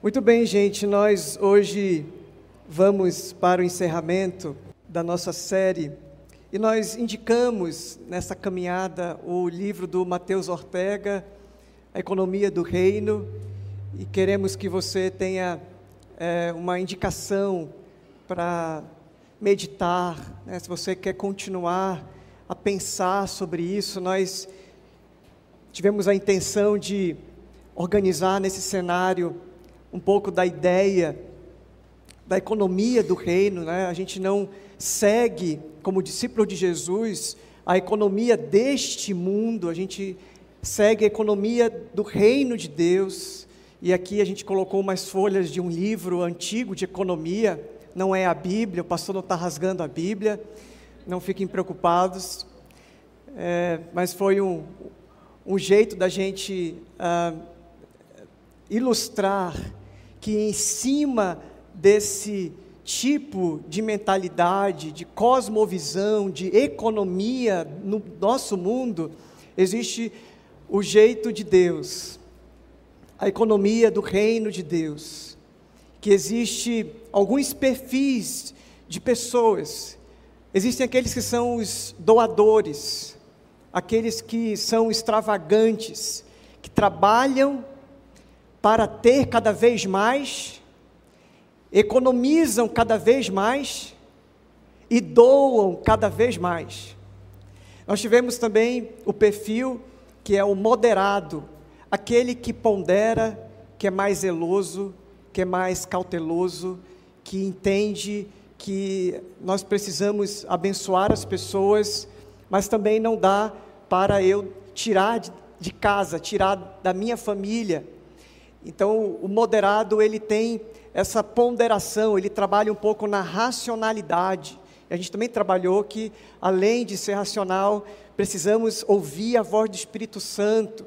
Muito bem, gente, nós hoje vamos para o encerramento da nossa série e nós indicamos nessa caminhada o livro do Mateus Ortega, A Economia do Reino, e queremos que você tenha é, uma indicação para meditar, né? se você quer continuar a pensar sobre isso, nós tivemos a intenção de organizar nesse cenário um pouco da ideia da economia do reino, né? A gente não segue como discípulo de Jesus a economia deste mundo, a gente segue a economia do reino de Deus. E aqui a gente colocou umas folhas de um livro antigo de economia, não é a Bíblia, o pastor não está rasgando a Bíblia, não fiquem preocupados, é, mas foi um, um jeito da gente ah, ilustrar que em cima desse tipo de mentalidade, de cosmovisão, de economia no nosso mundo, existe o jeito de Deus, a economia do reino de Deus, que existe alguns perfis de pessoas. Existem aqueles que são os doadores, aqueles que são extravagantes, que trabalham para ter cada vez mais, economizam cada vez mais e doam cada vez mais. Nós tivemos também o perfil que é o moderado, aquele que pondera, que é mais zeloso, que é mais cauteloso, que entende que nós precisamos abençoar as pessoas, mas também não dá para eu tirar de, de casa, tirar da minha família então, o moderado, ele tem essa ponderação, ele trabalha um pouco na racionalidade. A gente também trabalhou que, além de ser racional, precisamos ouvir a voz do Espírito Santo.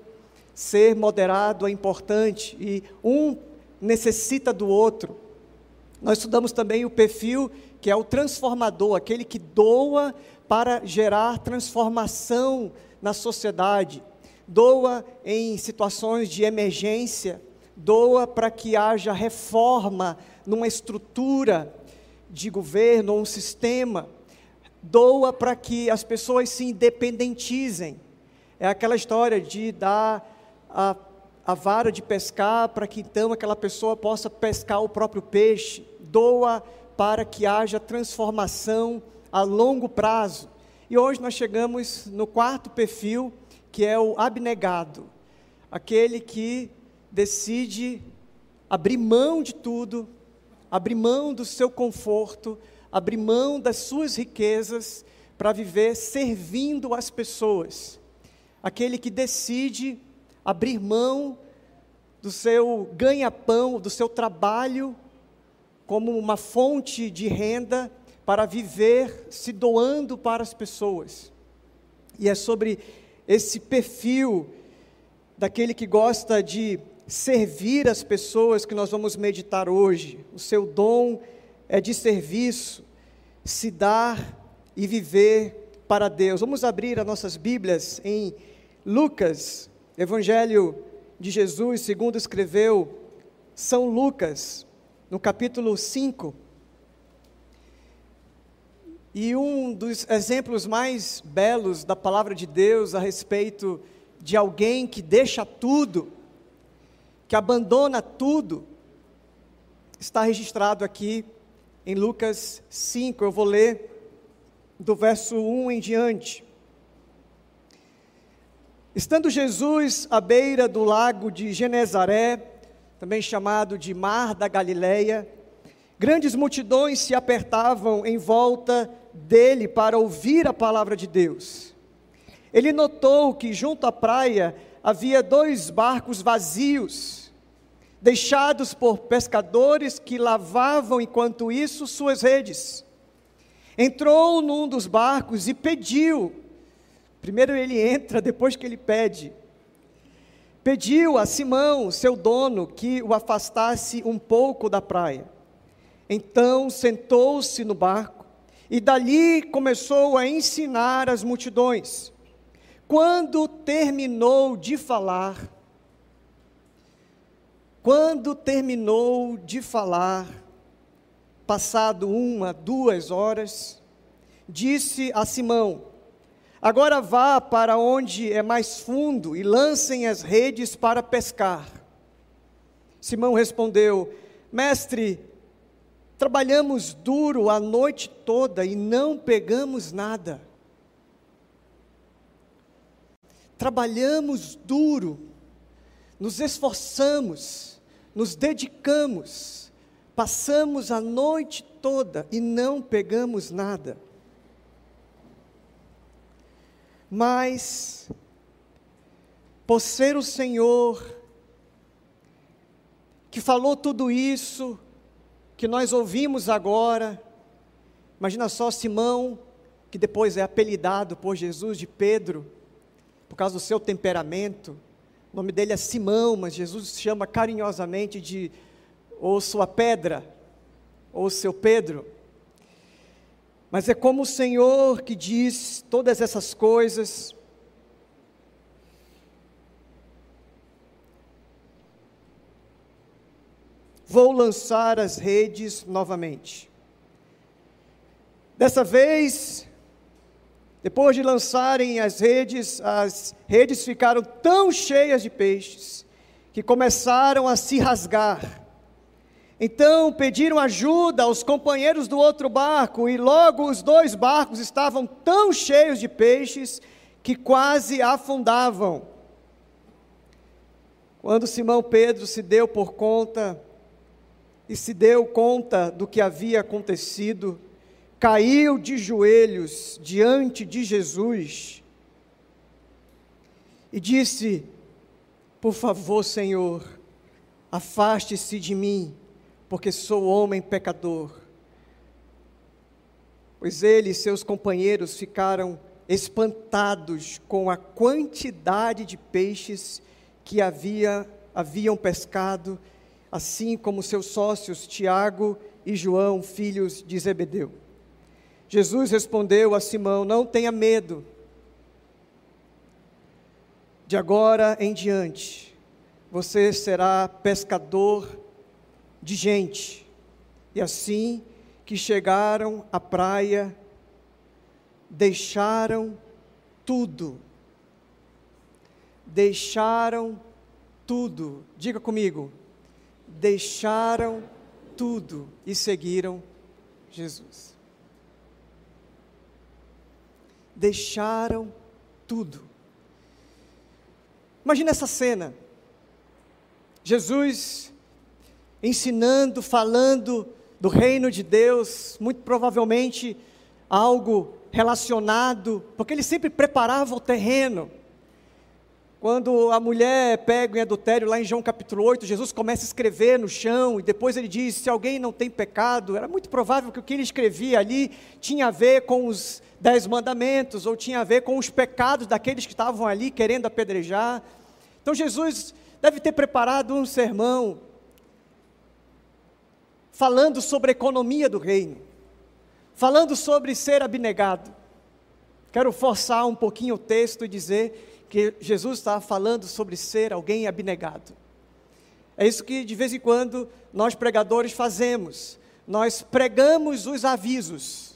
Ser moderado é importante e um necessita do outro. Nós estudamos também o perfil que é o transformador, aquele que doa para gerar transformação na sociedade, doa em situações de emergência, doa para que haja reforma numa estrutura de governo ou um sistema, doa para que as pessoas se independentizem. É aquela história de dar a, a vara de pescar para que então aquela pessoa possa pescar o próprio peixe, doa para que haja transformação a longo prazo. E hoje nós chegamos no quarto perfil, que é o abnegado, aquele que decide abrir mão de tudo, abrir mão do seu conforto, abrir mão das suas riquezas para viver servindo as pessoas. Aquele que decide abrir mão do seu ganha-pão, do seu trabalho, como uma fonte de renda para viver se doando para as pessoas. E é sobre esse perfil daquele que gosta de servir as pessoas que nós vamos meditar hoje. O seu dom é de serviço, se dar e viver para Deus. Vamos abrir as nossas Bíblias em Lucas, Evangelho de Jesus, segundo escreveu São Lucas, no capítulo 5. E um dos exemplos mais belos da palavra de Deus a respeito de alguém que deixa tudo que abandona tudo, está registrado aqui em Lucas 5. Eu vou ler do verso 1 em diante. Estando Jesus à beira do lago de Genezaré, também chamado de Mar da Galileia, grandes multidões se apertavam em volta dele para ouvir a palavra de Deus. Ele notou que junto à praia havia dois barcos vazios deixados por pescadores que lavavam enquanto isso suas redes. Entrou num dos barcos e pediu. Primeiro ele entra, depois que ele pede. Pediu a Simão, seu dono, que o afastasse um pouco da praia. Então sentou-se no barco e dali começou a ensinar as multidões. Quando terminou de falar, Quando terminou de falar, passado uma, duas horas, disse a Simão: Agora vá para onde é mais fundo e lancem as redes para pescar. Simão respondeu: Mestre, trabalhamos duro a noite toda e não pegamos nada. Trabalhamos duro, nos esforçamos, nos dedicamos, passamos a noite toda e não pegamos nada. Mas, por ser o Senhor que falou tudo isso que nós ouvimos agora, imagina só Simão, que depois é apelidado por Jesus de Pedro, por causa do seu temperamento, o nome dele é Simão, mas Jesus chama carinhosamente de ou sua pedra, ou seu Pedro. Mas é como o Senhor que diz todas essas coisas. Vou lançar as redes novamente. Dessa vez, depois de lançarem as redes, as redes ficaram tão cheias de peixes que começaram a se rasgar. Então pediram ajuda aos companheiros do outro barco, e logo os dois barcos estavam tão cheios de peixes que quase afundavam. Quando Simão Pedro se deu por conta e se deu conta do que havia acontecido, caiu de joelhos diante de Jesus e disse: Por favor, Senhor, afaste-se de mim porque sou homem pecador. Pois ele e seus companheiros ficaram espantados com a quantidade de peixes que havia, haviam pescado, assim como seus sócios Tiago e João, filhos de Zebedeu. Jesus respondeu a Simão: Não tenha medo. De agora em diante, você será pescador de gente. E assim que chegaram à praia, deixaram tudo. Deixaram tudo. Diga comigo. Deixaram tudo e seguiram Jesus. Deixaram tudo. Imagina essa cena. Jesus ensinando, falando do reino de Deus, muito provavelmente algo relacionado, porque ele sempre preparava o terreno. Quando a mulher pega em adultério, lá em João capítulo 8, Jesus começa a escrever no chão, e depois ele diz: se alguém não tem pecado, era muito provável que o que ele escrevia ali tinha a ver com os dez mandamentos, ou tinha a ver com os pecados daqueles que estavam ali querendo apedrejar. Então Jesus deve ter preparado um sermão falando sobre a economia do reino, falando sobre ser abnegado. Quero forçar um pouquinho o texto e dizer que Jesus está falando sobre ser alguém abnegado. É isso que de vez em quando nós pregadores fazemos. Nós pregamos os avisos.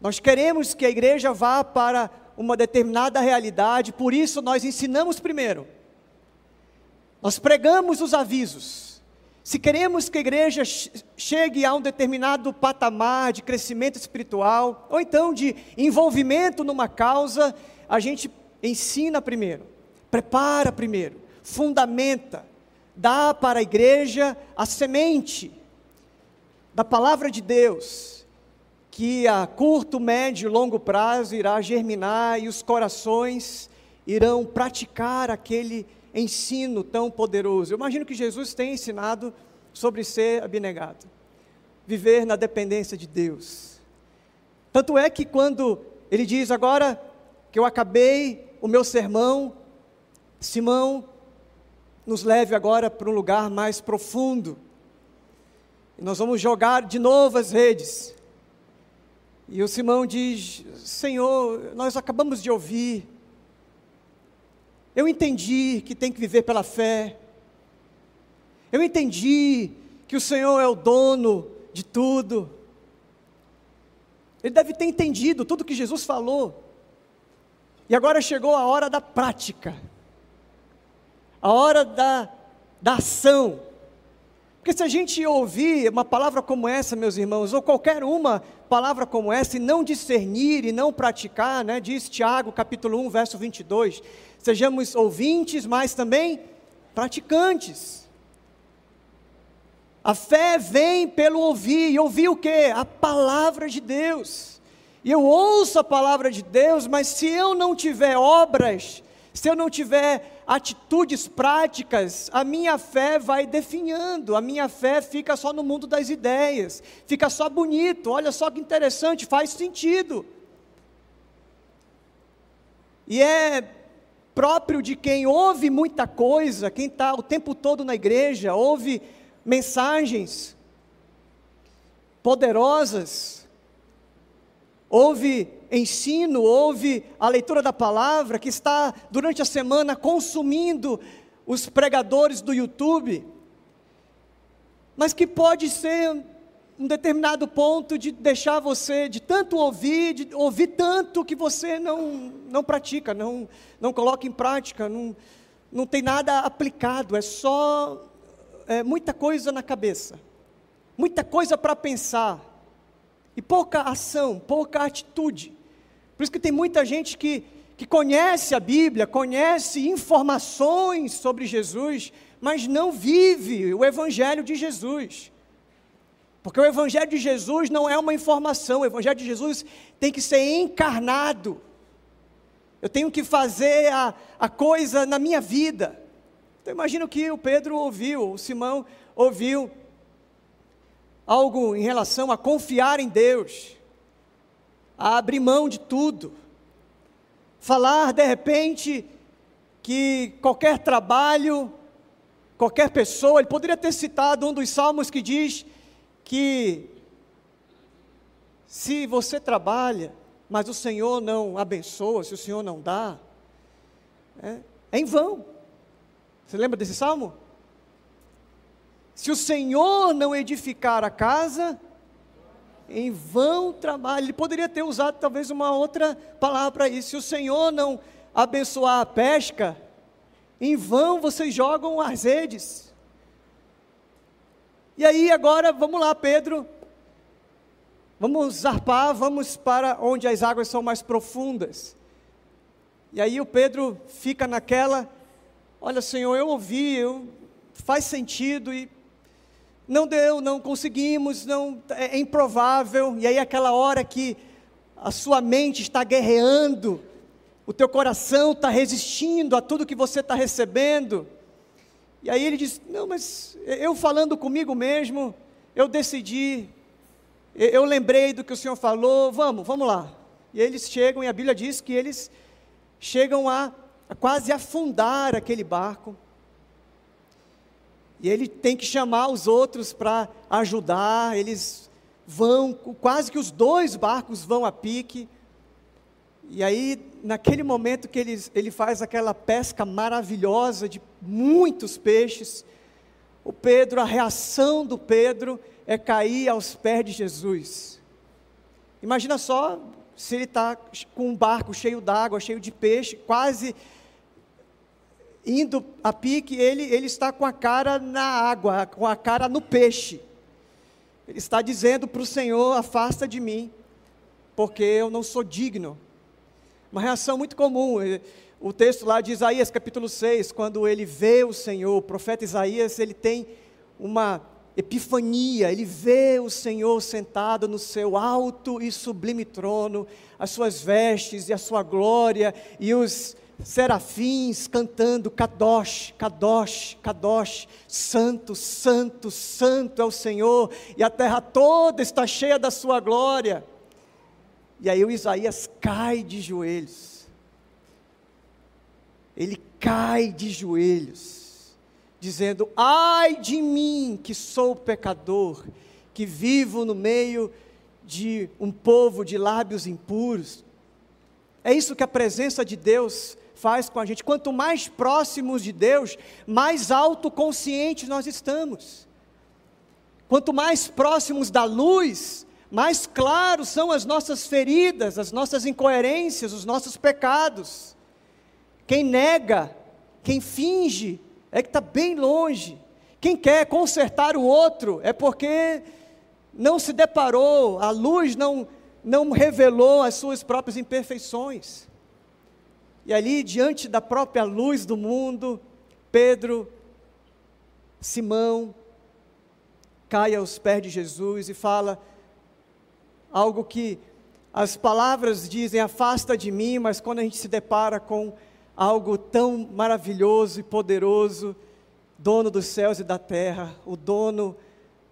Nós queremos que a igreja vá para uma determinada realidade, por isso nós ensinamos primeiro. Nós pregamos os avisos. Se queremos que a igreja chegue a um determinado patamar de crescimento espiritual, ou então de envolvimento numa causa, a gente ensina primeiro, prepara primeiro, fundamenta, dá para a igreja a semente da palavra de Deus, que a curto, médio e longo prazo irá germinar e os corações irão praticar aquele ensino tão poderoso. Eu imagino que Jesus tem ensinado sobre ser abnegado, viver na dependência de Deus. Tanto é que quando ele diz agora que eu acabei o meu sermão, Simão, nos leve agora para um lugar mais profundo. E nós vamos jogar de novo as redes. E o Simão diz: Senhor, nós acabamos de ouvir eu entendi que tem que viver pela fé. Eu entendi que o Senhor é o dono de tudo. Ele deve ter entendido tudo que Jesus falou. E agora chegou a hora da prática, a hora da, da ação. Porque se a gente ouvir uma palavra como essa, meus irmãos, ou qualquer uma palavra como essa, e não discernir e não praticar, né, diz Tiago capítulo 1, verso 22, sejamos ouvintes, mas também praticantes. A fé vem pelo ouvir, e ouvir o que? A palavra de Deus. E eu ouço a palavra de Deus, mas se eu não tiver obras, se eu não tiver atitudes práticas, a minha fé vai definhando, a minha fé fica só no mundo das ideias, fica só bonito, olha só que interessante, faz sentido. E é próprio de quem ouve muita coisa, quem está o tempo todo na igreja, ouve mensagens poderosas, ouve ensino, ouve a leitura da palavra, que está durante a semana consumindo os pregadores do YouTube, mas que pode ser um determinado ponto de deixar você de tanto ouvir, de ouvir tanto que você não, não pratica, não, não coloca em prática, não, não tem nada aplicado, é só é, muita coisa na cabeça, muita coisa para pensar, e pouca ação, pouca atitude. Por isso que tem muita gente que, que conhece a Bíblia, conhece informações sobre Jesus, mas não vive o Evangelho de Jesus. Porque o Evangelho de Jesus não é uma informação, o Evangelho de Jesus tem que ser encarnado. Eu tenho que fazer a, a coisa na minha vida. Então imagino que o Pedro ouviu, o Simão ouviu algo em relação a confiar em Deus a abrir mão de tudo. Falar de repente que qualquer trabalho, qualquer pessoa, ele poderia ter citado um dos salmos que diz que se você trabalha, mas o Senhor não abençoa, se o Senhor não dá, é, é em vão. Você lembra desse salmo? Se o Senhor não edificar a casa, em vão trabalho. Ele poderia ter usado talvez uma outra palavra para isso. Se o Senhor não abençoar a pesca, em vão vocês jogam as redes. E aí agora, vamos lá, Pedro. Vamos zarpar, vamos para onde as águas são mais profundas. E aí o Pedro fica naquela, olha Senhor, eu ouvi, eu, faz sentido e não deu, não conseguimos, não é, é improvável. E aí aquela hora que a sua mente está guerreando, o teu coração está resistindo a tudo que você está recebendo. E aí ele diz: Não, mas eu falando comigo mesmo, eu decidi, eu lembrei do que o Senhor falou, vamos, vamos lá. E eles chegam, e a Bíblia diz que eles chegam a, a quase afundar aquele barco. E ele tem que chamar os outros para ajudar. Eles vão, quase que os dois barcos vão a pique. E aí, naquele momento que ele, ele faz aquela pesca maravilhosa de muitos peixes, o Pedro, a reação do Pedro é cair aos pés de Jesus. Imagina só se ele está com um barco cheio d'água, cheio de peixe, quase indo a pique, ele, ele está com a cara na água, com a cara no peixe. Ele está dizendo para o Senhor: afasta de mim, porque eu não sou digno. Uma reação muito comum. O texto lá de Isaías, capítulo 6, quando ele vê o Senhor, o profeta Isaías, ele tem uma epifania, ele vê o Senhor sentado no seu alto e sublime trono, as suas vestes e a sua glória, e os serafins cantando Kadosh, Kadosh, Kadosh, Santo, Santo, Santo é o Senhor, e a terra toda está cheia da sua glória. E aí o Isaías cai de joelhos. Ele cai de joelhos, dizendo: Ai de mim, que sou pecador, que vivo no meio de um povo de lábios impuros É isso que a presença de Deus faz com a gente. Quanto mais próximos de Deus, mais autoconscientes nós estamos. Quanto mais próximos da luz, mais claros são as nossas feridas, as nossas incoerências, os nossos pecados. Quem nega, quem finge, é que está bem longe. Quem quer consertar o outro é porque não se deparou, a luz não, não revelou as suas próprias imperfeições. E ali, diante da própria luz do mundo, Pedro, Simão, cai aos pés de Jesus e fala algo que as palavras dizem, afasta de mim, mas quando a gente se depara com algo tão maravilhoso e poderoso, dono dos céus e da terra, o dono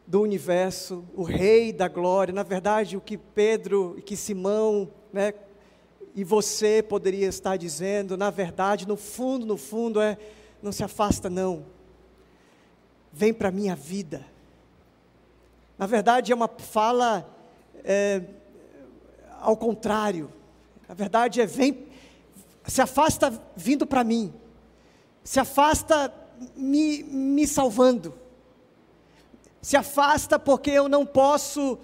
do universo, o rei da glória, na verdade, o que Pedro e que Simão, né, e você poderia estar dizendo, na verdade, no fundo, no fundo, é: não se afasta, não. Vem para a minha vida. Na verdade, é uma fala é, ao contrário. Na verdade, é: vem, se afasta vindo para mim. Se afasta me, me salvando. Se afasta porque eu não posso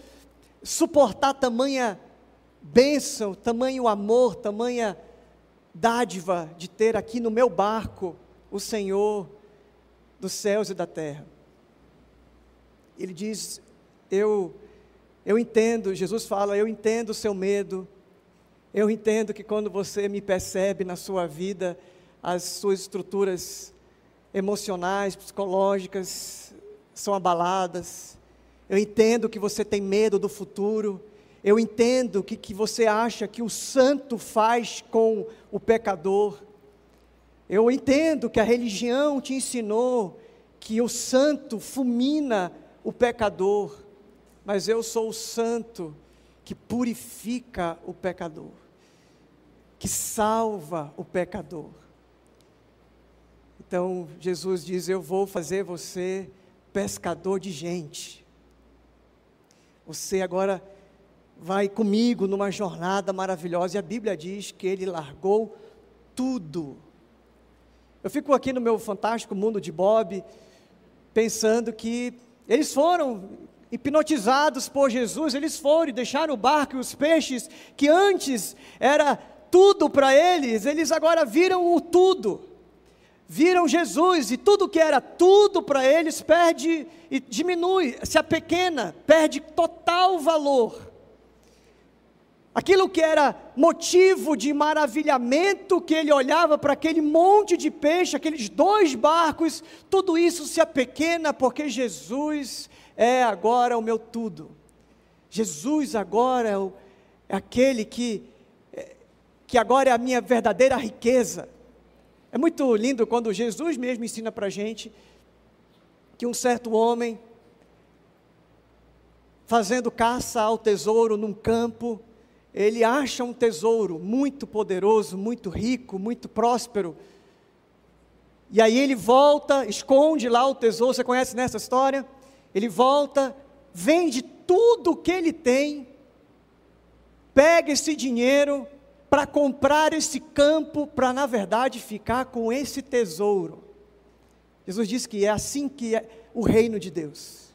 suportar tamanha bênção, tamanho amor, tamanha dádiva de ter aqui no meu barco o Senhor dos céus e da terra. Ele diz: Eu eu entendo, Jesus fala, eu entendo o seu medo. Eu entendo que quando você me percebe na sua vida, as suas estruturas emocionais, psicológicas são abaladas. Eu entendo que você tem medo do futuro. Eu entendo o que, que você acha que o santo faz com o pecador. Eu entendo que a religião te ensinou que o santo fulmina o pecador, mas eu sou o santo que purifica o pecador, que salva o pecador. Então Jesus diz: Eu vou fazer você pescador de gente. Você agora vai comigo numa jornada maravilhosa. E a Bíblia diz que ele largou tudo. Eu fico aqui no meu fantástico mundo de Bob, pensando que eles foram hipnotizados por Jesus, eles foram e deixaram o barco e os peixes, que antes era tudo para eles, eles agora viram o tudo. Viram Jesus e tudo que era tudo para eles perde e diminui, se apequena, perde total valor. Aquilo que era motivo de maravilhamento, que ele olhava para aquele monte de peixe, aqueles dois barcos, tudo isso se apequena porque Jesus é agora o meu tudo. Jesus agora é, o, é aquele que, é, que agora é a minha verdadeira riqueza. É muito lindo quando Jesus mesmo ensina para a gente que um certo homem, fazendo caça ao tesouro num campo, ele acha um tesouro muito poderoso, muito rico, muito próspero. E aí ele volta, esconde lá o tesouro. Você conhece nessa história? Ele volta, vende tudo o que ele tem, pega esse dinheiro para comprar esse campo, para na verdade ficar com esse tesouro. Jesus diz que é assim que é o reino de Deus.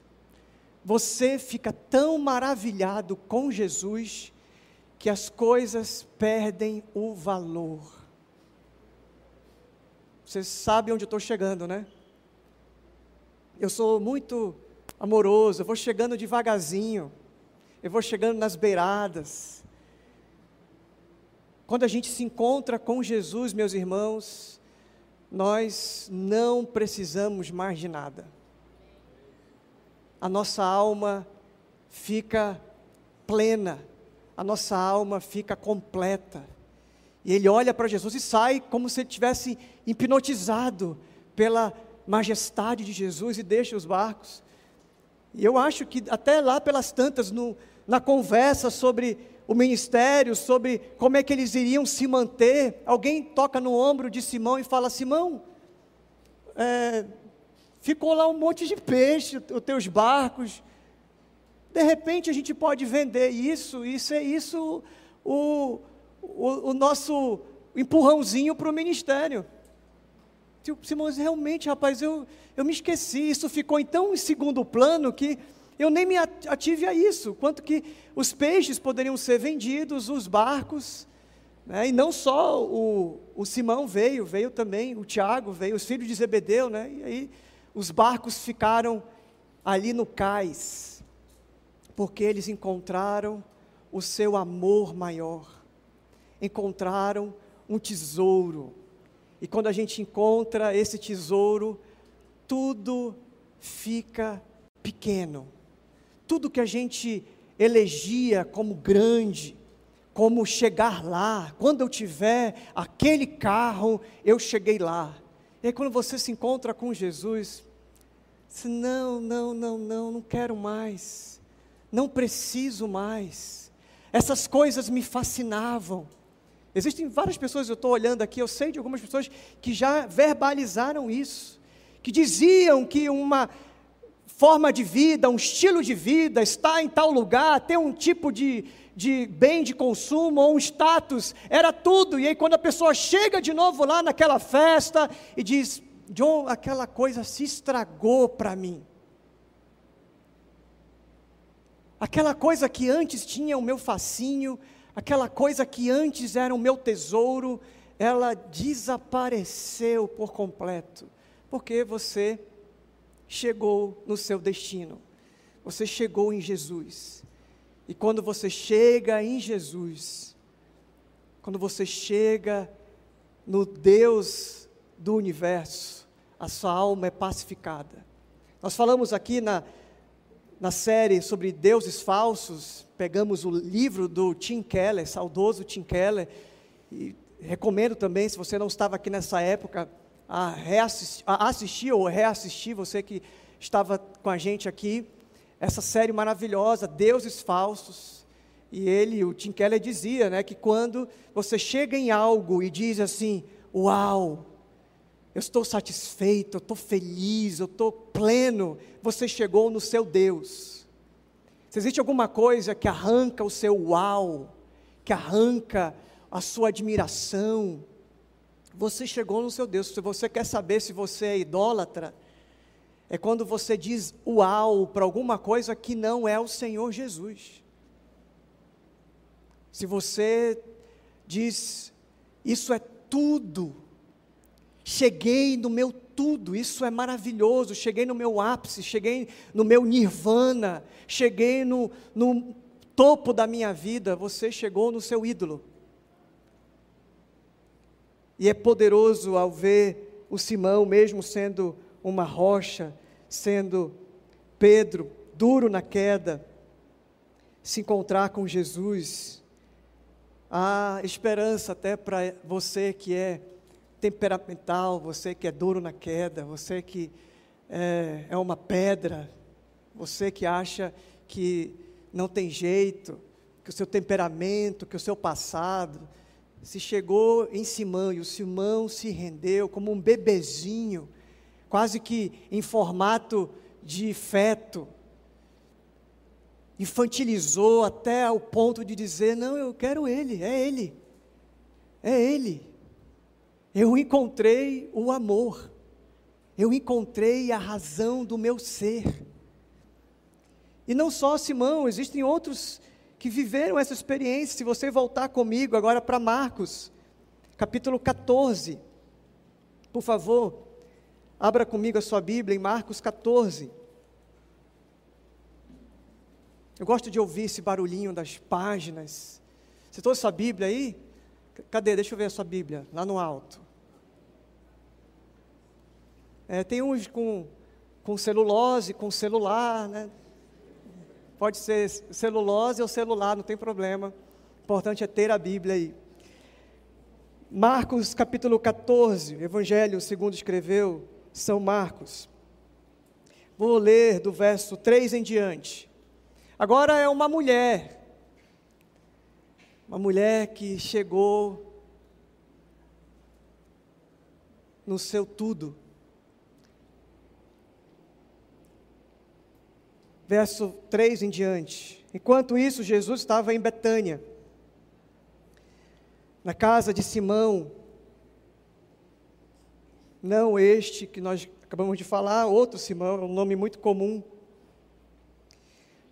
Você fica tão maravilhado com Jesus que as coisas perdem o valor. Vocês sabem onde eu estou chegando, né? Eu sou muito amoroso, eu vou chegando devagarzinho, eu vou chegando nas beiradas. Quando a gente se encontra com Jesus, meus irmãos, nós não precisamos mais de nada. A nossa alma fica plena a nossa alma fica completa. E ele olha para Jesus e sai como se ele tivesse hipnotizado pela majestade de Jesus e deixa os barcos. E eu acho que até lá pelas tantas, no, na conversa sobre o ministério, sobre como é que eles iriam se manter, alguém toca no ombro de Simão e fala: Simão, é, ficou lá um monte de peixe, os teus barcos, de repente a gente pode vender isso, isso é isso o, o, o nosso empurrãozinho para o ministério. Tipo, Simões, realmente, rapaz, eu, eu me esqueci, isso ficou tão em segundo plano que eu nem me ative a isso, quanto que os peixes poderiam ser vendidos, os barcos, né? e não só o, o Simão veio, veio também o Tiago, veio os filhos de Zebedeu, né? e aí os barcos ficaram ali no cais, porque eles encontraram o seu amor maior, encontraram um tesouro, e quando a gente encontra esse tesouro, tudo fica pequeno. Tudo que a gente elegia como grande, como chegar lá, quando eu tiver aquele carro, eu cheguei lá. E aí quando você se encontra com Jesus, você, não, não, não, não, não quero mais, não preciso mais. Essas coisas me fascinavam. Existem várias pessoas, eu estou olhando aqui, eu sei de algumas pessoas que já verbalizaram isso, que diziam que uma forma de vida, um estilo de vida, estar em tal lugar, ter um tipo de, de bem de consumo ou um status, era tudo. E aí, quando a pessoa chega de novo lá naquela festa e diz: John, aquela coisa se estragou para mim. Aquela coisa que antes tinha o meu facinho, aquela coisa que antes era o meu tesouro, ela desapareceu por completo, porque você chegou no seu destino, você chegou em Jesus. E quando você chega em Jesus, quando você chega no Deus do universo, a sua alma é pacificada. Nós falamos aqui na, na série sobre deuses falsos, pegamos o livro do Tim Keller, saudoso Tim Keller, e recomendo também, se você não estava aqui nessa época, a, reassistir, a assistir ou reassistir, você que estava com a gente aqui, essa série maravilhosa, Deuses Falsos. E ele, o Tim Keller, dizia né, que quando você chega em algo e diz assim: Uau, eu estou satisfeito, eu estou feliz, eu estou pleno, você chegou no seu Deus. Se existe alguma coisa que arranca o seu uau, que arranca a sua admiração, você chegou no seu Deus. Se você quer saber se você é idólatra, é quando você diz uau para alguma coisa que não é o Senhor Jesus. Se você diz, isso é tudo, cheguei no meu tudo, isso é maravilhoso. Cheguei no meu ápice, cheguei no meu nirvana, cheguei no, no topo da minha vida. Você chegou no seu ídolo. E é poderoso ao ver o Simão, mesmo sendo uma rocha, sendo Pedro, duro na queda, se encontrar com Jesus. Há esperança até para você que é temperamental, você que é duro na queda, você que é, é uma pedra, você que acha que não tem jeito, que o seu temperamento, que o seu passado, se chegou em Simão e o Simão se rendeu como um bebezinho, quase que em formato de feto, infantilizou até ao ponto de dizer: Não, eu quero ele, é ele, é ele eu encontrei o amor, eu encontrei a razão do meu ser. E não só Simão, existem outros que viveram essa experiência. Se você voltar comigo agora para Marcos, capítulo 14, por favor, abra comigo a sua Bíblia em Marcos 14. Eu gosto de ouvir esse barulhinho das páginas. Você trouxe sua Bíblia aí? Cadê? Deixa eu ver a sua Bíblia, lá no alto. É, tem uns com, com celulose, com celular, né? Pode ser celulose ou celular, não tem problema. O importante é ter a Bíblia aí. Marcos capítulo 14, Evangelho segundo escreveu São Marcos. Vou ler do verso 3 em diante. Agora é uma mulher, uma mulher que chegou no seu tudo verso 3 em diante. Enquanto isso, Jesus estava em Betânia, na casa de Simão, não este que nós acabamos de falar, outro Simão, é um nome muito comum,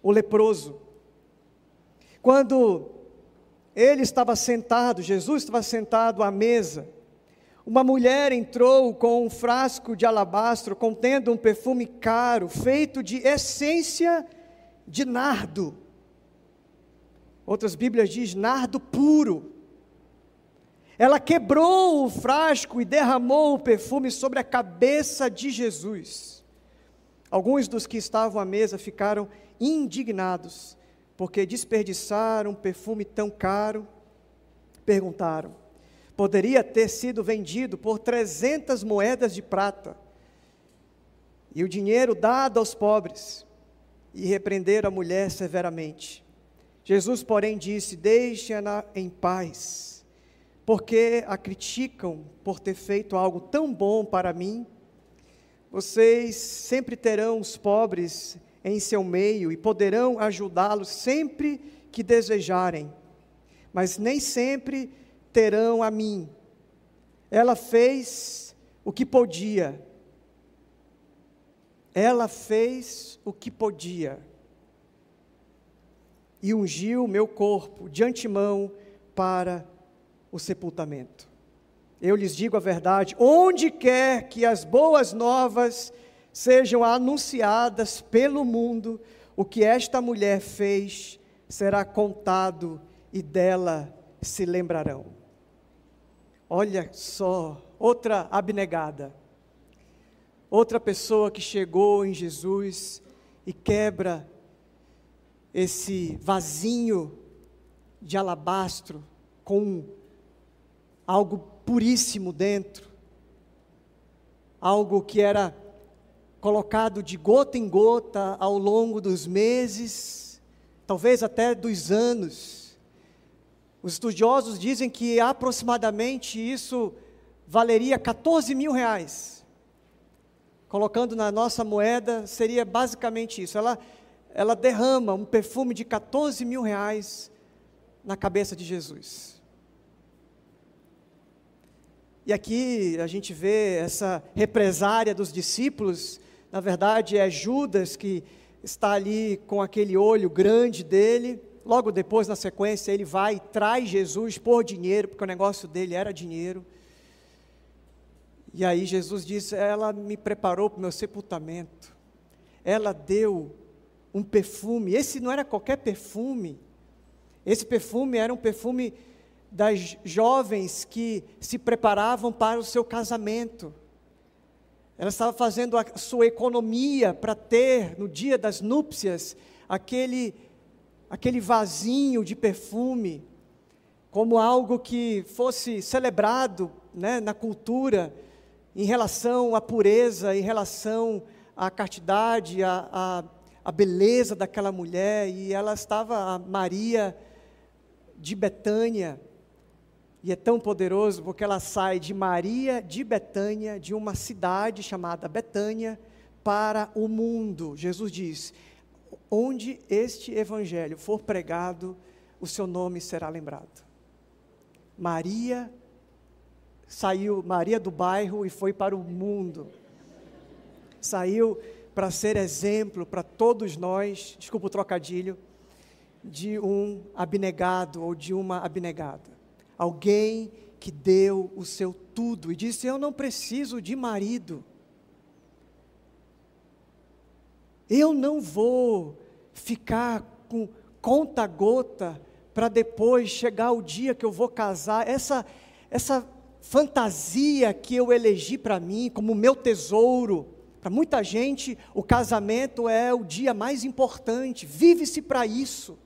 o leproso. Quando ele estava sentado, Jesus estava sentado à mesa, uma mulher entrou com um frasco de alabastro contendo um perfume caro, feito de essência de nardo. Outras Bíblias diz nardo puro. Ela quebrou o frasco e derramou o perfume sobre a cabeça de Jesus. Alguns dos que estavam à mesa ficaram indignados, porque desperdiçaram um perfume tão caro. Perguntaram: poderia ter sido vendido por 300 moedas de prata e o dinheiro dado aos pobres? E repreenderam a mulher severamente. Jesus, porém, disse: Deixe-a em paz porque a criticam por ter feito algo tão bom para mim. Vocês sempre terão os pobres em seu meio e poderão ajudá-los sempre que desejarem, mas nem sempre terão a mim. Ela fez o que podia. Ela fez o que podia. E ungiu meu corpo de antemão para o sepultamento. Eu lhes digo a verdade: onde quer que as boas novas sejam anunciadas pelo mundo, o que esta mulher fez será contado e dela se lembrarão. Olha só, outra abnegada, outra pessoa que chegou em Jesus e quebra esse vasinho de alabastro com algo puríssimo dentro, algo que era colocado de gota em gota ao longo dos meses, talvez até dos anos. Os estudiosos dizem que aproximadamente isso valeria 14 mil reais. Colocando na nossa moeda, seria basicamente isso. Ela, ela derrama um perfume de 14 mil reais na cabeça de Jesus. E aqui a gente vê essa represária dos discípulos, na verdade é Judas que está ali com aquele olho grande dele. Logo depois, na sequência, ele vai e traz Jesus por dinheiro, porque o negócio dele era dinheiro. E aí Jesus diz: Ela me preparou para o meu sepultamento. Ela deu um perfume. Esse não era qualquer perfume. Esse perfume era um perfume das jovens que se preparavam para o seu casamento. Ela estava fazendo a sua economia para ter, no dia das núpcias, aquele, aquele vasinho de perfume, como algo que fosse celebrado né, na cultura, em relação à pureza, em relação à castidade, à, à, à beleza daquela mulher. E ela estava, a Maria de Betânia, e é tão poderoso porque ela sai de Maria de Betânia, de uma cidade chamada Betânia, para o mundo. Jesus diz: onde este evangelho for pregado, o seu nome será lembrado. Maria saiu, Maria do bairro e foi para o mundo. Saiu para ser exemplo para todos nós, desculpa o trocadilho, de um abnegado ou de uma abnegada alguém que deu o seu tudo e disse: Eu não preciso de marido. Eu não vou ficar com conta-gota para depois chegar o dia que eu vou casar. Essa, essa fantasia que eu elegi para mim como meu tesouro. Para muita gente, o casamento é o dia mais importante, vive-se para isso.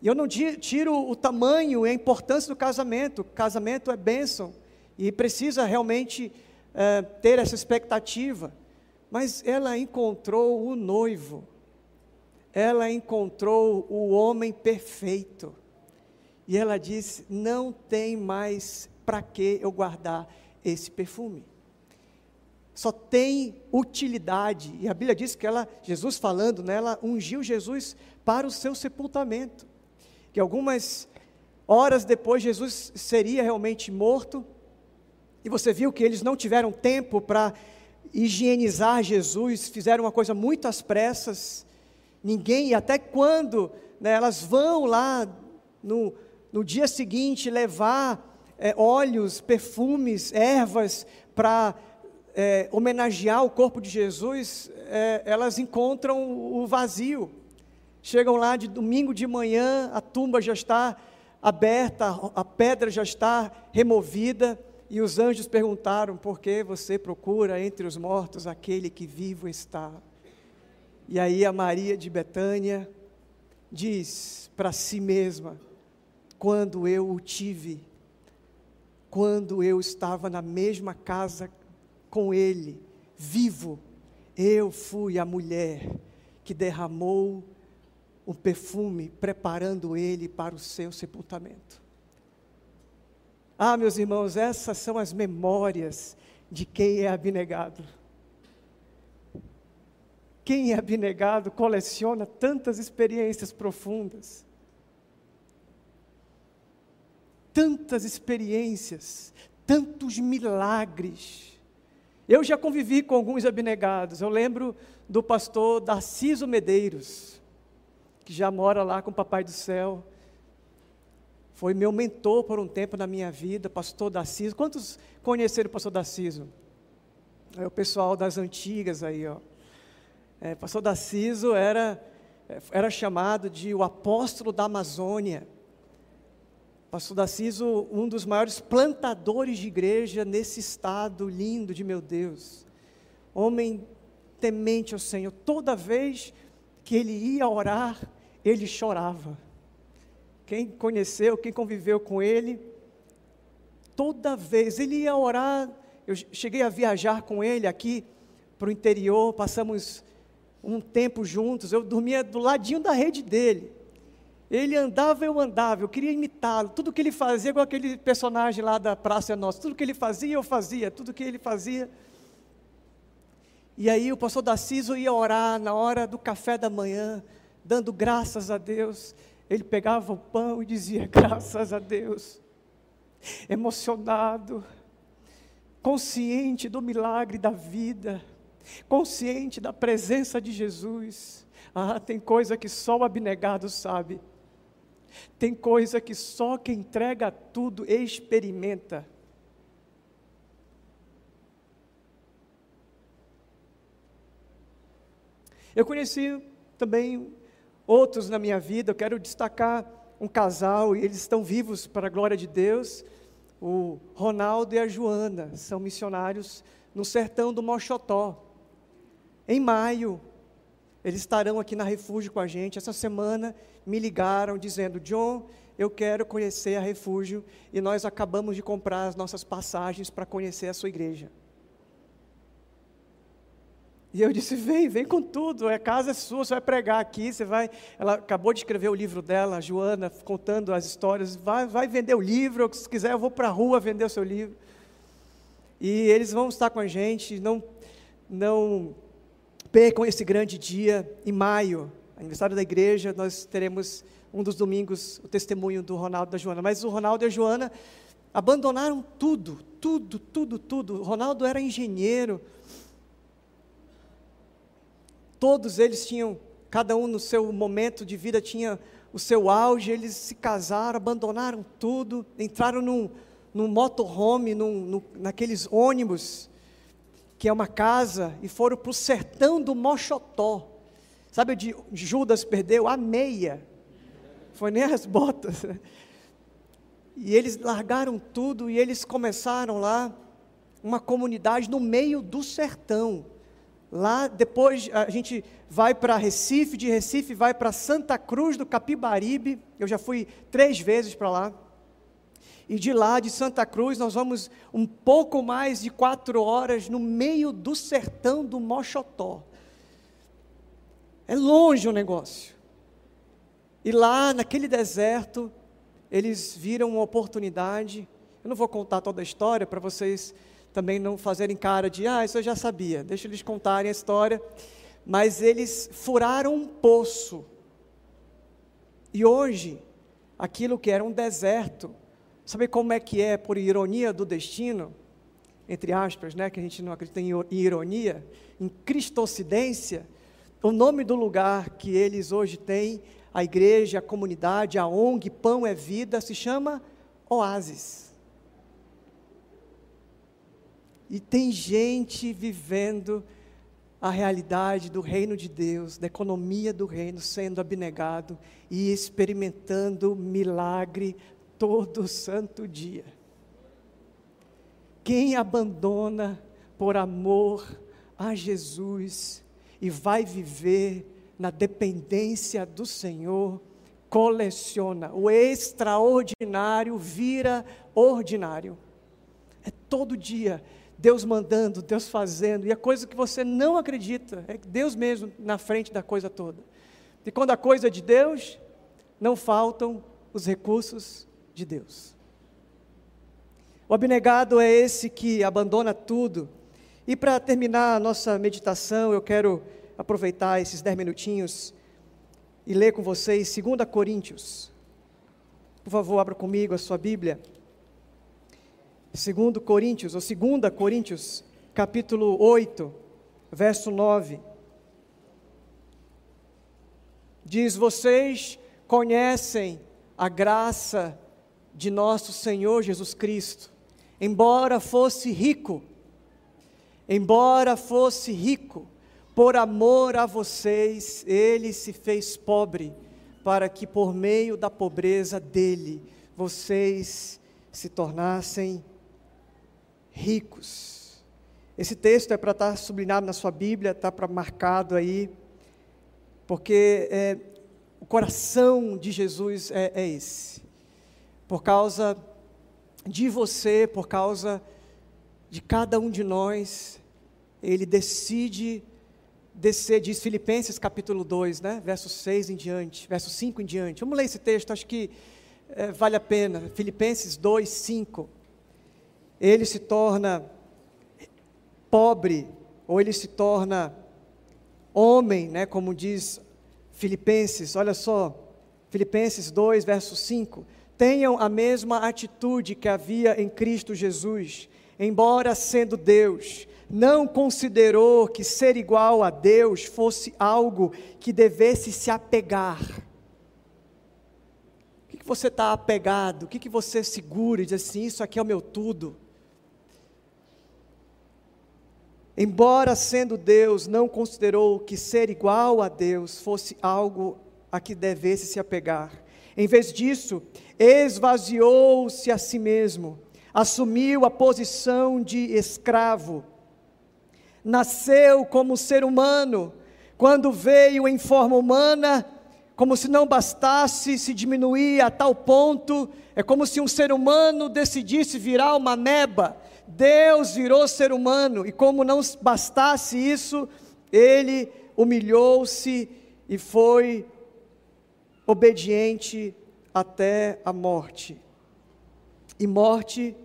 E eu não tiro o tamanho e a importância do casamento. Casamento é bênção e precisa realmente é, ter essa expectativa. Mas ela encontrou o noivo, ela encontrou o homem perfeito. E ela disse: Não tem mais para que eu guardar esse perfume. Só tem utilidade. E a Bíblia diz que ela, Jesus falando nela, ungiu Jesus para o seu sepultamento que algumas Horas depois, Jesus seria realmente morto. E você viu que eles não tiveram tempo para higienizar Jesus, fizeram uma coisa muito às pressas. Ninguém, até quando né, elas vão lá no, no dia seguinte levar é, óleos, perfumes, ervas para é, homenagear o corpo de Jesus, é, elas encontram o vazio. Chegam lá de domingo de manhã, a tumba já está aberta, a pedra já está removida, e os anjos perguntaram: por que você procura entre os mortos aquele que vivo está? E aí a Maria de Betânia diz para si mesma: quando eu o tive, quando eu estava na mesma casa com ele, vivo, eu fui a mulher que derramou o perfume, preparando ele para o seu sepultamento. Ah, meus irmãos, essas são as memórias de quem é abnegado. Quem é abnegado coleciona tantas experiências profundas. Tantas experiências, tantos milagres. Eu já convivi com alguns abnegados. Eu lembro do pastor Darciso Medeiros, que já mora lá com o Papai do Céu foi meu mentor por um tempo na minha vida, pastor Daciso. Quantos conheceram o pastor Daciso? É o pessoal das antigas aí, ó. É, pastor Daciso era, era chamado de o apóstolo da Amazônia. Pastor Daciso, um dos maiores plantadores de igreja nesse estado lindo de meu Deus. Homem temente ao Senhor. Toda vez que ele ia orar, ele chorava. Quem conheceu, quem conviveu com ele, toda vez ele ia orar. Eu cheguei a viajar com ele aqui para o interior, passamos um tempo juntos. Eu dormia do ladinho da rede dele. Ele andava, eu andava, eu queria imitá-lo. Tudo que ele fazia, igual aquele personagem lá da Praça Nossa. Tudo que ele fazia, eu fazia. Tudo que ele fazia. E aí o pastor Daciso ia orar na hora do café da manhã, dando graças a Deus ele pegava o pão e dizia: graças a Deus, emocionado, consciente do milagre da vida, consciente da presença de Jesus. Ah, tem coisa que só o abnegado sabe. Tem coisa que só quem entrega tudo experimenta. Eu conheci também outros na minha vida. Eu quero destacar um casal, e eles estão vivos para a glória de Deus. O Ronaldo e a Joana são missionários no sertão do Mochotó. Em maio, eles estarão aqui na Refúgio com a gente. Essa semana me ligaram dizendo: John, eu quero conhecer a Refúgio e nós acabamos de comprar as nossas passagens para conhecer a sua igreja. E eu disse: vem, vem com tudo, a casa é sua, você vai pregar aqui, você vai. Ela acabou de escrever o livro dela, a Joana, contando as histórias. Vai, vai vender o livro, se quiser, eu vou para a rua vender o seu livro. E eles vão estar com a gente, não, não percam esse grande dia, em maio, aniversário da igreja, nós teremos um dos domingos o testemunho do Ronaldo e da Joana. Mas o Ronaldo e a Joana abandonaram tudo, tudo, tudo, tudo. O Ronaldo era engenheiro Todos eles tinham, cada um no seu momento de vida tinha o seu auge, eles se casaram, abandonaram tudo, entraram num, num motorhome, num, num, naqueles ônibus, que é uma casa, e foram para o sertão do Mochotó. Sabe onde Judas perdeu? A meia. Foi nem as botas. E eles largaram tudo e eles começaram lá uma comunidade no meio do sertão. Lá depois a gente vai para Recife, de Recife vai para Santa Cruz do Capibaribe. Eu já fui três vezes para lá. E de lá, de Santa Cruz, nós vamos um pouco mais de quatro horas no meio do sertão do Mochotó. É longe o negócio. E lá, naquele deserto, eles viram uma oportunidade. Eu não vou contar toda a história para vocês também não fazerem cara de, ah, isso eu já sabia, deixa eles contarem a história. Mas eles furaram um poço. E hoje, aquilo que era um deserto. Sabe como é que é, por ironia do destino? Entre aspas, né, que a gente não acredita em ironia, em cristocidência, o nome do lugar que eles hoje têm, a igreja, a comunidade, a ONG, Pão é Vida, se chama Oásis. E tem gente vivendo a realidade do reino de Deus, da economia do reino, sendo abnegado e experimentando milagre todo santo dia. Quem abandona por amor a Jesus e vai viver na dependência do Senhor, coleciona. O extraordinário vira ordinário. É todo dia Deus mandando, Deus fazendo, e a coisa que você não acredita, é Deus mesmo na frente da coisa toda. E quando a coisa é de Deus, não faltam os recursos de Deus. O abnegado é esse que abandona tudo. E para terminar a nossa meditação, eu quero aproveitar esses dez minutinhos e ler com vocês 2 Coríntios. Por favor, abra comigo a sua Bíblia. Segundo Coríntios, ou 2 Coríntios, capítulo 8, verso 9. Diz: Vocês conhecem a graça de nosso Senhor Jesus Cristo, embora fosse rico, embora fosse rico, por amor a vocês, ele se fez pobre, para que por meio da pobreza dele vocês se tornassem ricos. Esse texto é para estar sublinhado na sua Bíblia, está para marcado aí, porque é, o coração de Jesus é, é esse. Por causa de você, por causa de cada um de nós, ele decide descer, diz Filipenses capítulo 2, né? verso 6 em diante, verso 5 em diante. Vamos ler esse texto, acho que é, vale a pena. Filipenses 2, 5 ele se torna pobre, ou ele se torna homem, né, como diz Filipenses, olha só, Filipenses 2, verso 5. Tenham a mesma atitude que havia em Cristo Jesus, embora sendo Deus, não considerou que ser igual a Deus fosse algo que devesse se apegar o que, que você está apegado? O que, que você segura e diz assim: Isso aqui é o meu tudo? Embora sendo Deus, não considerou que ser igual a Deus fosse algo a que devesse se apegar. Em vez disso, esvaziou-se a si mesmo, assumiu a posição de escravo, nasceu como ser humano, quando veio em forma humana, como se não bastasse se diminuir a tal ponto, é como se um ser humano decidisse virar uma meba Deus virou ser humano e, como não bastasse isso, ele humilhou-se e foi obediente até a morte e morte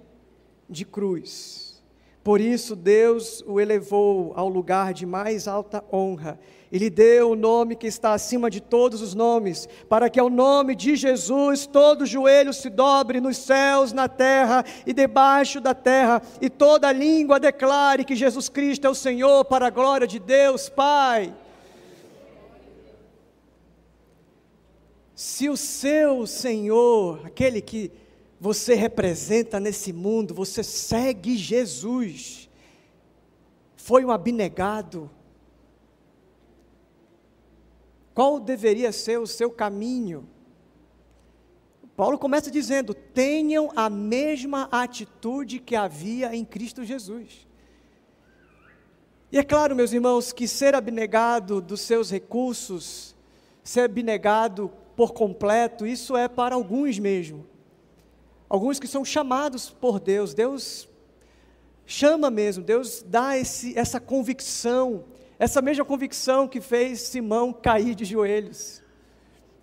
de cruz. Por isso, Deus o elevou ao lugar de mais alta honra e lhe deu o nome que está acima de todos os nomes, para que ao nome de Jesus todo joelho se dobre nos céus, na terra e debaixo da terra, e toda língua declare que Jesus Cristo é o Senhor, para a glória de Deus Pai. Se o seu Senhor, aquele que você representa nesse mundo, você segue Jesus, foi um abnegado, qual deveria ser o seu caminho? Paulo começa dizendo: tenham a mesma atitude que havia em Cristo Jesus. E é claro, meus irmãos, que ser abnegado dos seus recursos, ser abnegado por completo, isso é para alguns mesmo. Alguns que são chamados por Deus, Deus chama mesmo, Deus dá esse, essa convicção essa mesma convicção que fez Simão cair de joelhos.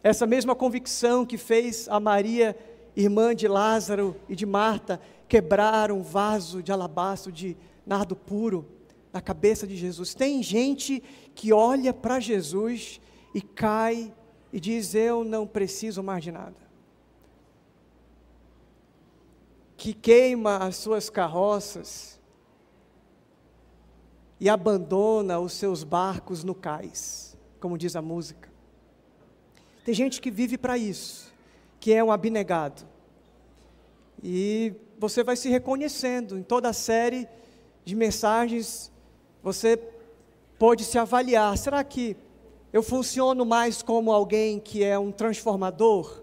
Essa mesma convicção que fez a Maria, irmã de Lázaro e de Marta, quebrar um vaso de alabastro de nardo puro na cabeça de Jesus. Tem gente que olha para Jesus e cai e diz: Eu não preciso mais de nada. que queima as suas carroças e abandona os seus barcos no cais, como diz a música. Tem gente que vive para isso, que é um abnegado. E você vai se reconhecendo em toda a série de mensagens, você pode se avaliar. Será que eu funciono mais como alguém que é um transformador,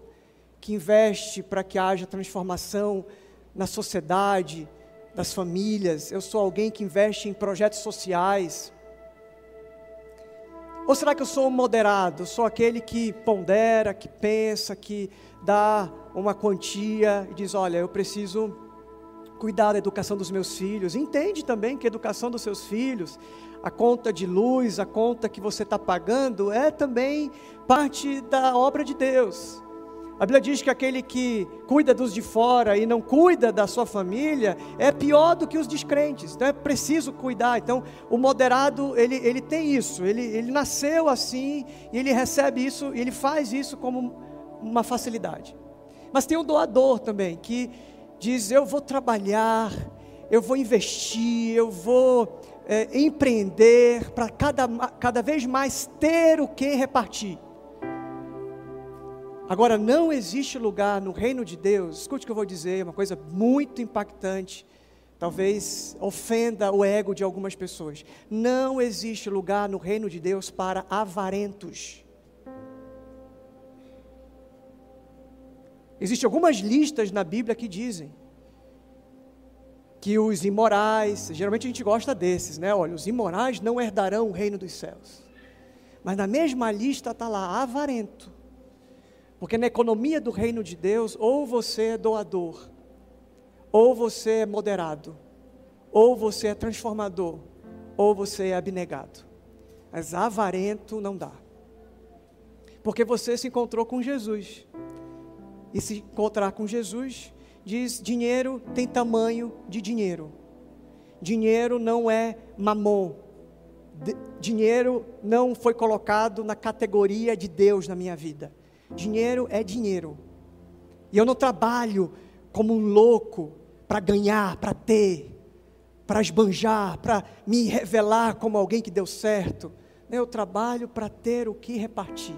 que investe para que haja transformação na sociedade, das famílias? Eu sou alguém que investe em projetos sociais? Ou será que eu sou moderado? Eu sou aquele que pondera, que pensa, que dá uma quantia e diz: olha, eu preciso cuidar da educação dos meus filhos. Entende também que a educação dos seus filhos, a conta de luz, a conta que você está pagando, é também parte da obra de Deus. A Bíblia diz que aquele que cuida dos de fora e não cuida da sua família é pior do que os descrentes. Então é preciso cuidar. Então o moderado ele, ele tem isso. Ele, ele nasceu assim e ele recebe isso e ele faz isso como uma facilidade. Mas tem o doador também que diz: Eu vou trabalhar, eu vou investir, eu vou é, empreender para cada, cada vez mais ter o que repartir. Agora, não existe lugar no reino de Deus, escute o que eu vou dizer, uma coisa muito impactante, talvez ofenda o ego de algumas pessoas. Não existe lugar no reino de Deus para avarentos. Existem algumas listas na Bíblia que dizem que os imorais, geralmente a gente gosta desses, né? Olha, os imorais não herdarão o reino dos céus. Mas na mesma lista está lá, avarento. Porque na economia do reino de Deus, ou você é doador, ou você é moderado, ou você é transformador, ou você é abnegado. Mas avarento não dá. Porque você se encontrou com Jesus e se encontrar com Jesus, diz: dinheiro tem tamanho de dinheiro. Dinheiro não é mamon. dinheiro não foi colocado na categoria de Deus na minha vida. Dinheiro é dinheiro. E eu não trabalho como um louco para ganhar, para ter, para esbanjar, para me revelar como alguém que deu certo. Eu trabalho para ter o que repartir.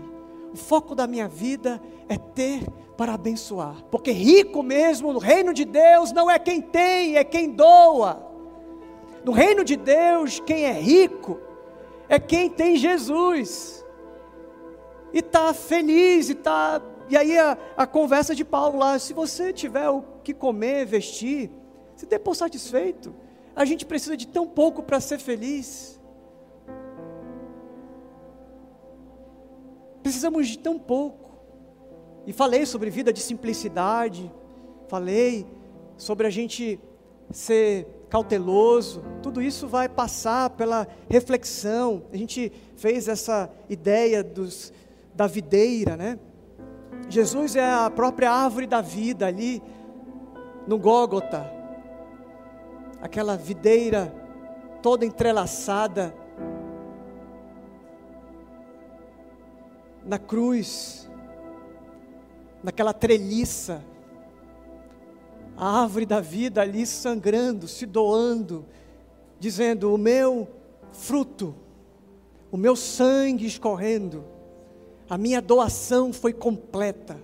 O foco da minha vida é ter para abençoar. Porque rico mesmo no reino de Deus não é quem tem, é quem doa. No reino de Deus, quem é rico é quem tem Jesus. E está feliz, e está. E aí a, a conversa de Paulo lá, se você tiver o que comer, vestir, se der por satisfeito. A gente precisa de tão pouco para ser feliz. Precisamos de tão pouco. E falei sobre vida de simplicidade, falei sobre a gente ser cauteloso, tudo isso vai passar pela reflexão. A gente fez essa ideia dos, da videira, né? Jesus é a própria árvore da vida ali no Gólgota. Aquela videira toda entrelaçada na cruz, naquela treliça, a árvore da vida ali sangrando, se doando, dizendo: O meu fruto, o meu sangue escorrendo, a minha doação foi completa.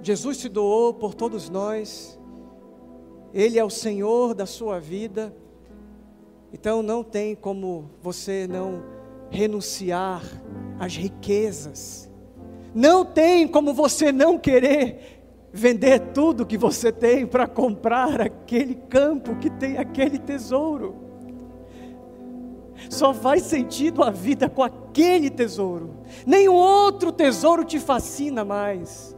Jesus se doou por todos nós, Ele é o Senhor da sua vida, então não tem como você não renunciar às riquezas. Não tem como você não querer vender tudo que você tem para comprar aquele campo que tem aquele tesouro. Só faz sentido a vida com aquele tesouro. Nenhum outro tesouro te fascina mais.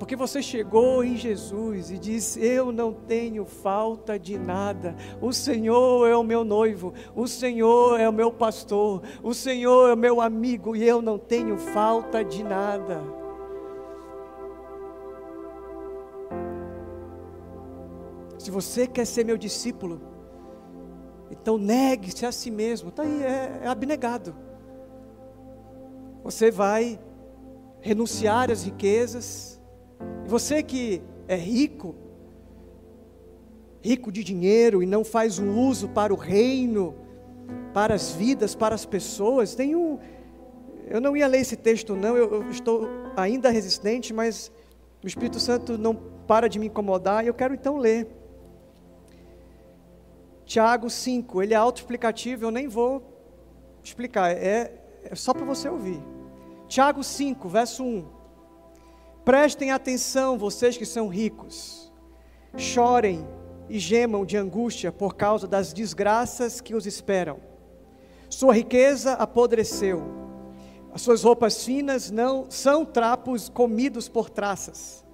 Porque você chegou em Jesus e disse: Eu não tenho falta de nada. O Senhor é o meu noivo, o Senhor é o meu pastor, o Senhor é o meu amigo e eu não tenho falta de nada. Se você quer ser meu discípulo, então negue-se a si mesmo. Está aí, é, é abnegado. Você vai renunciar às riquezas, você que é rico, rico de dinheiro e não faz um uso para o reino, para as vidas, para as pessoas. Tem um. Eu não ia ler esse texto, não, eu, eu estou ainda resistente, mas o Espírito Santo não para de me incomodar e eu quero então ler. Tiago 5, ele é autoexplicativo, eu nem vou explicar, é, é só para você ouvir. Tiago 5, verso 1. Prestem atenção, vocês que são ricos, chorem e gemam de angústia por causa das desgraças que os esperam. Sua riqueza apodreceu, as suas roupas finas não são trapos comidos por traças.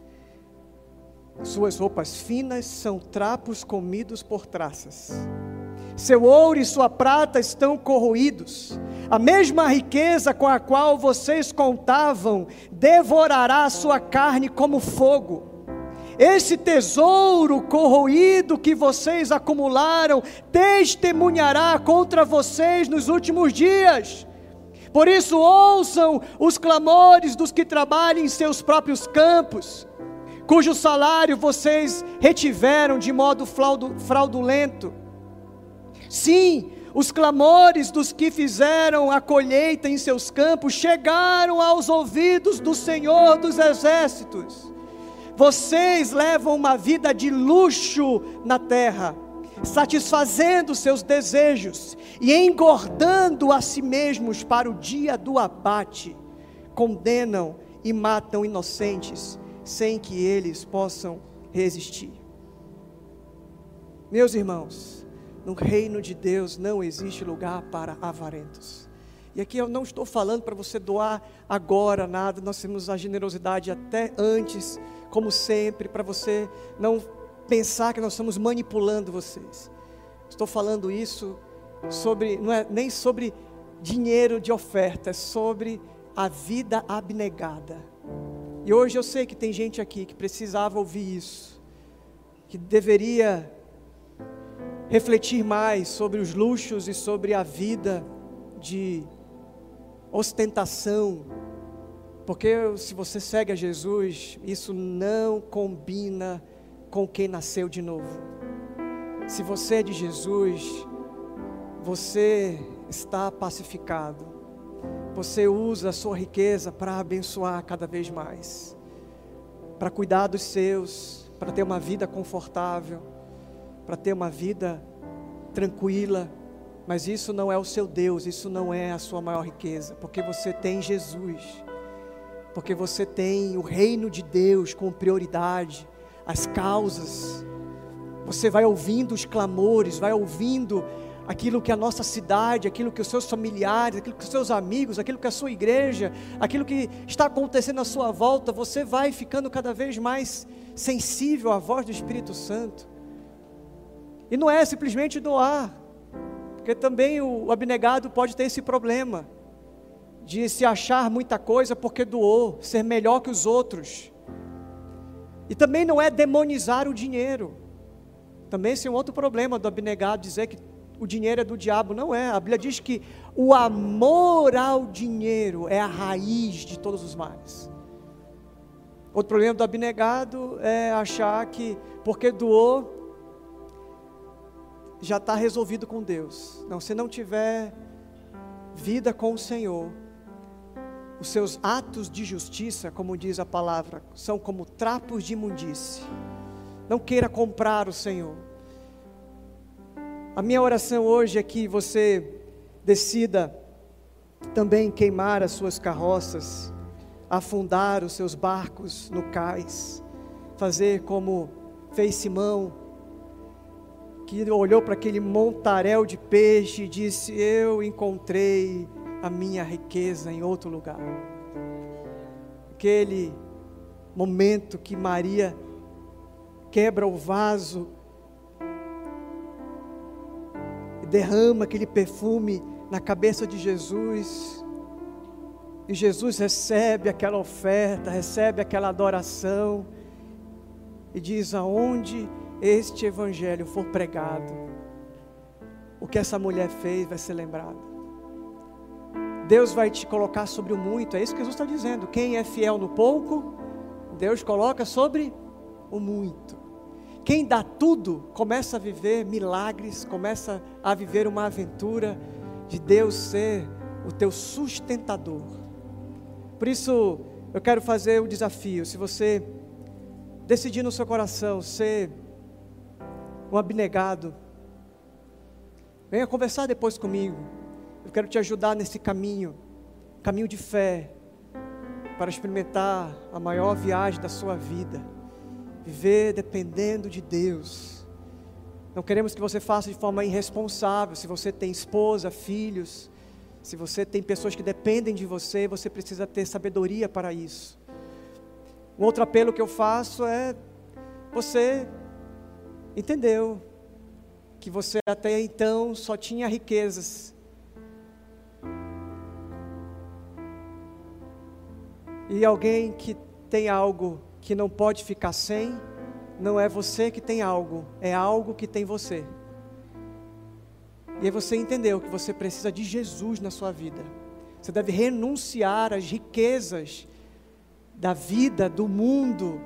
Suas roupas finas são trapos comidos por traças. Seu ouro e sua prata estão corroídos. A mesma riqueza com a qual vocês contavam devorará sua carne como fogo. Esse tesouro corroído que vocês acumularam testemunhará contra vocês nos últimos dias. Por isso, ouçam os clamores dos que trabalham em seus próprios campos, cujo salário vocês retiveram de modo fraudulento. Sim, os clamores dos que fizeram a colheita em seus campos chegaram aos ouvidos do Senhor dos Exércitos. Vocês levam uma vida de luxo na terra, satisfazendo seus desejos e engordando a si mesmos para o dia do abate. Condenam e matam inocentes sem que eles possam resistir. Meus irmãos, no reino de Deus não existe lugar para avarentos. E aqui eu não estou falando para você doar agora nada, nós temos a generosidade até antes como sempre, para você não pensar que nós estamos manipulando vocês. Estou falando isso sobre, não é nem sobre dinheiro de oferta, é sobre a vida abnegada. E hoje eu sei que tem gente aqui que precisava ouvir isso, que deveria refletir mais sobre os luxos e sobre a vida de ostentação, porque se você segue a Jesus, isso não combina com quem nasceu de novo. Se você é de Jesus, você está pacificado. Você usa a sua riqueza para abençoar cada vez mais, para cuidar dos seus, para ter uma vida confortável, para ter uma vida tranquila. Mas isso não é o seu Deus, isso não é a sua maior riqueza, porque você tem Jesus porque você tem o reino de Deus como prioridade, as causas. Você vai ouvindo os clamores, vai ouvindo aquilo que a nossa cidade, aquilo que os seus familiares, aquilo que os seus amigos, aquilo que a sua igreja, aquilo que está acontecendo à sua volta, você vai ficando cada vez mais sensível à voz do Espírito Santo. E não é simplesmente doar, porque também o abnegado pode ter esse problema de se achar muita coisa porque doou, ser melhor que os outros. E também não é demonizar o dinheiro. Também esse é um outro problema do abnegado dizer que o dinheiro é do diabo. Não é. A Bíblia diz que o amor ao dinheiro é a raiz de todos os males. Outro problema do abnegado é achar que porque doou, já está resolvido com Deus. Não, se não tiver vida com o Senhor, os seus atos de justiça, como diz a palavra, são como trapos de imundície. Não queira comprar o Senhor. A minha oração hoje é que você decida também queimar as suas carroças, afundar os seus barcos no cais, fazer como fez Simão, que olhou para aquele montaréu de peixe e disse: Eu encontrei a minha riqueza em outro lugar. Aquele momento que Maria quebra o vaso derrama aquele perfume na cabeça de Jesus. E Jesus recebe aquela oferta, recebe aquela adoração e diz: aonde este evangelho for pregado, o que essa mulher fez vai ser lembrado. Deus vai te colocar sobre o muito, é isso que Jesus está dizendo. Quem é fiel no pouco, Deus coloca sobre o muito. Quem dá tudo começa a viver milagres, começa a viver uma aventura de Deus ser o teu sustentador. Por isso, eu quero fazer o desafio. Se você decidir no seu coração ser um abnegado, venha conversar depois comigo. Eu quero te ajudar nesse caminho, caminho de fé, para experimentar a maior viagem da sua vida. Viver dependendo de Deus. Não queremos que você faça de forma irresponsável. Se você tem esposa, filhos, se você tem pessoas que dependem de você, você precisa ter sabedoria para isso. Um outro apelo que eu faço é: você entendeu que você até então só tinha riquezas E alguém que tem algo que não pode ficar sem, não é você que tem algo, é algo que tem você. E aí você entendeu que você precisa de Jesus na sua vida. Você deve renunciar às riquezas da vida, do mundo,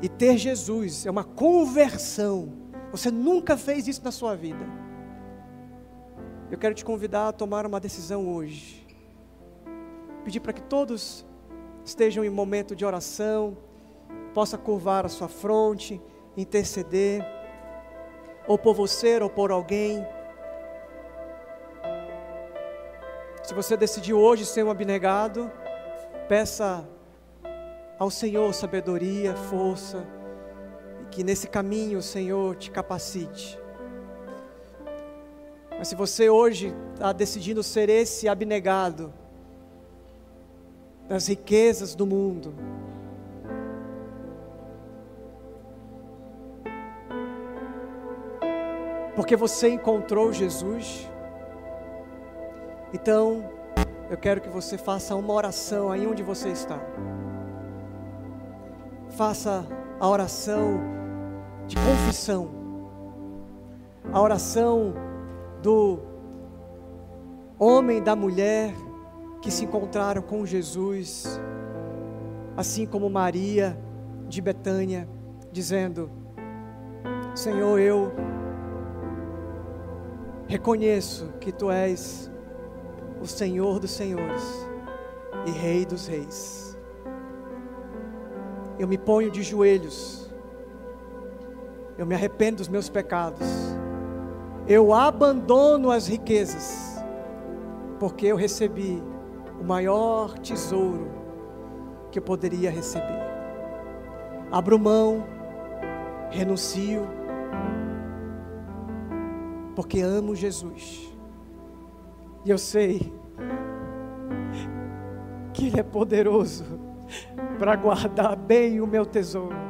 e ter Jesus. É uma conversão. Você nunca fez isso na sua vida. Eu quero te convidar a tomar uma decisão hoje. Pedir para que todos estejam em momento de oração, possa curvar a sua fronte, interceder, ou por você ou por alguém. Se você decidiu hoje ser um abnegado, peça ao Senhor sabedoria, força, e que nesse caminho o Senhor te capacite. Mas se você hoje está decidindo ser esse abnegado, das riquezas do mundo. Porque você encontrou Jesus. Então, eu quero que você faça uma oração aí onde você está. Faça a oração de confissão. A oração do homem, da mulher que se encontraram com Jesus, assim como Maria de Betânia, dizendo: Senhor, eu reconheço que tu és o Senhor dos Senhores e Rei dos Reis. Eu me ponho de joelhos, eu me arrependo dos meus pecados, eu abandono as riquezas, porque eu recebi o maior tesouro que eu poderia receber. Abro mão, renuncio, porque amo Jesus. E eu sei que Ele é poderoso para guardar bem o meu tesouro.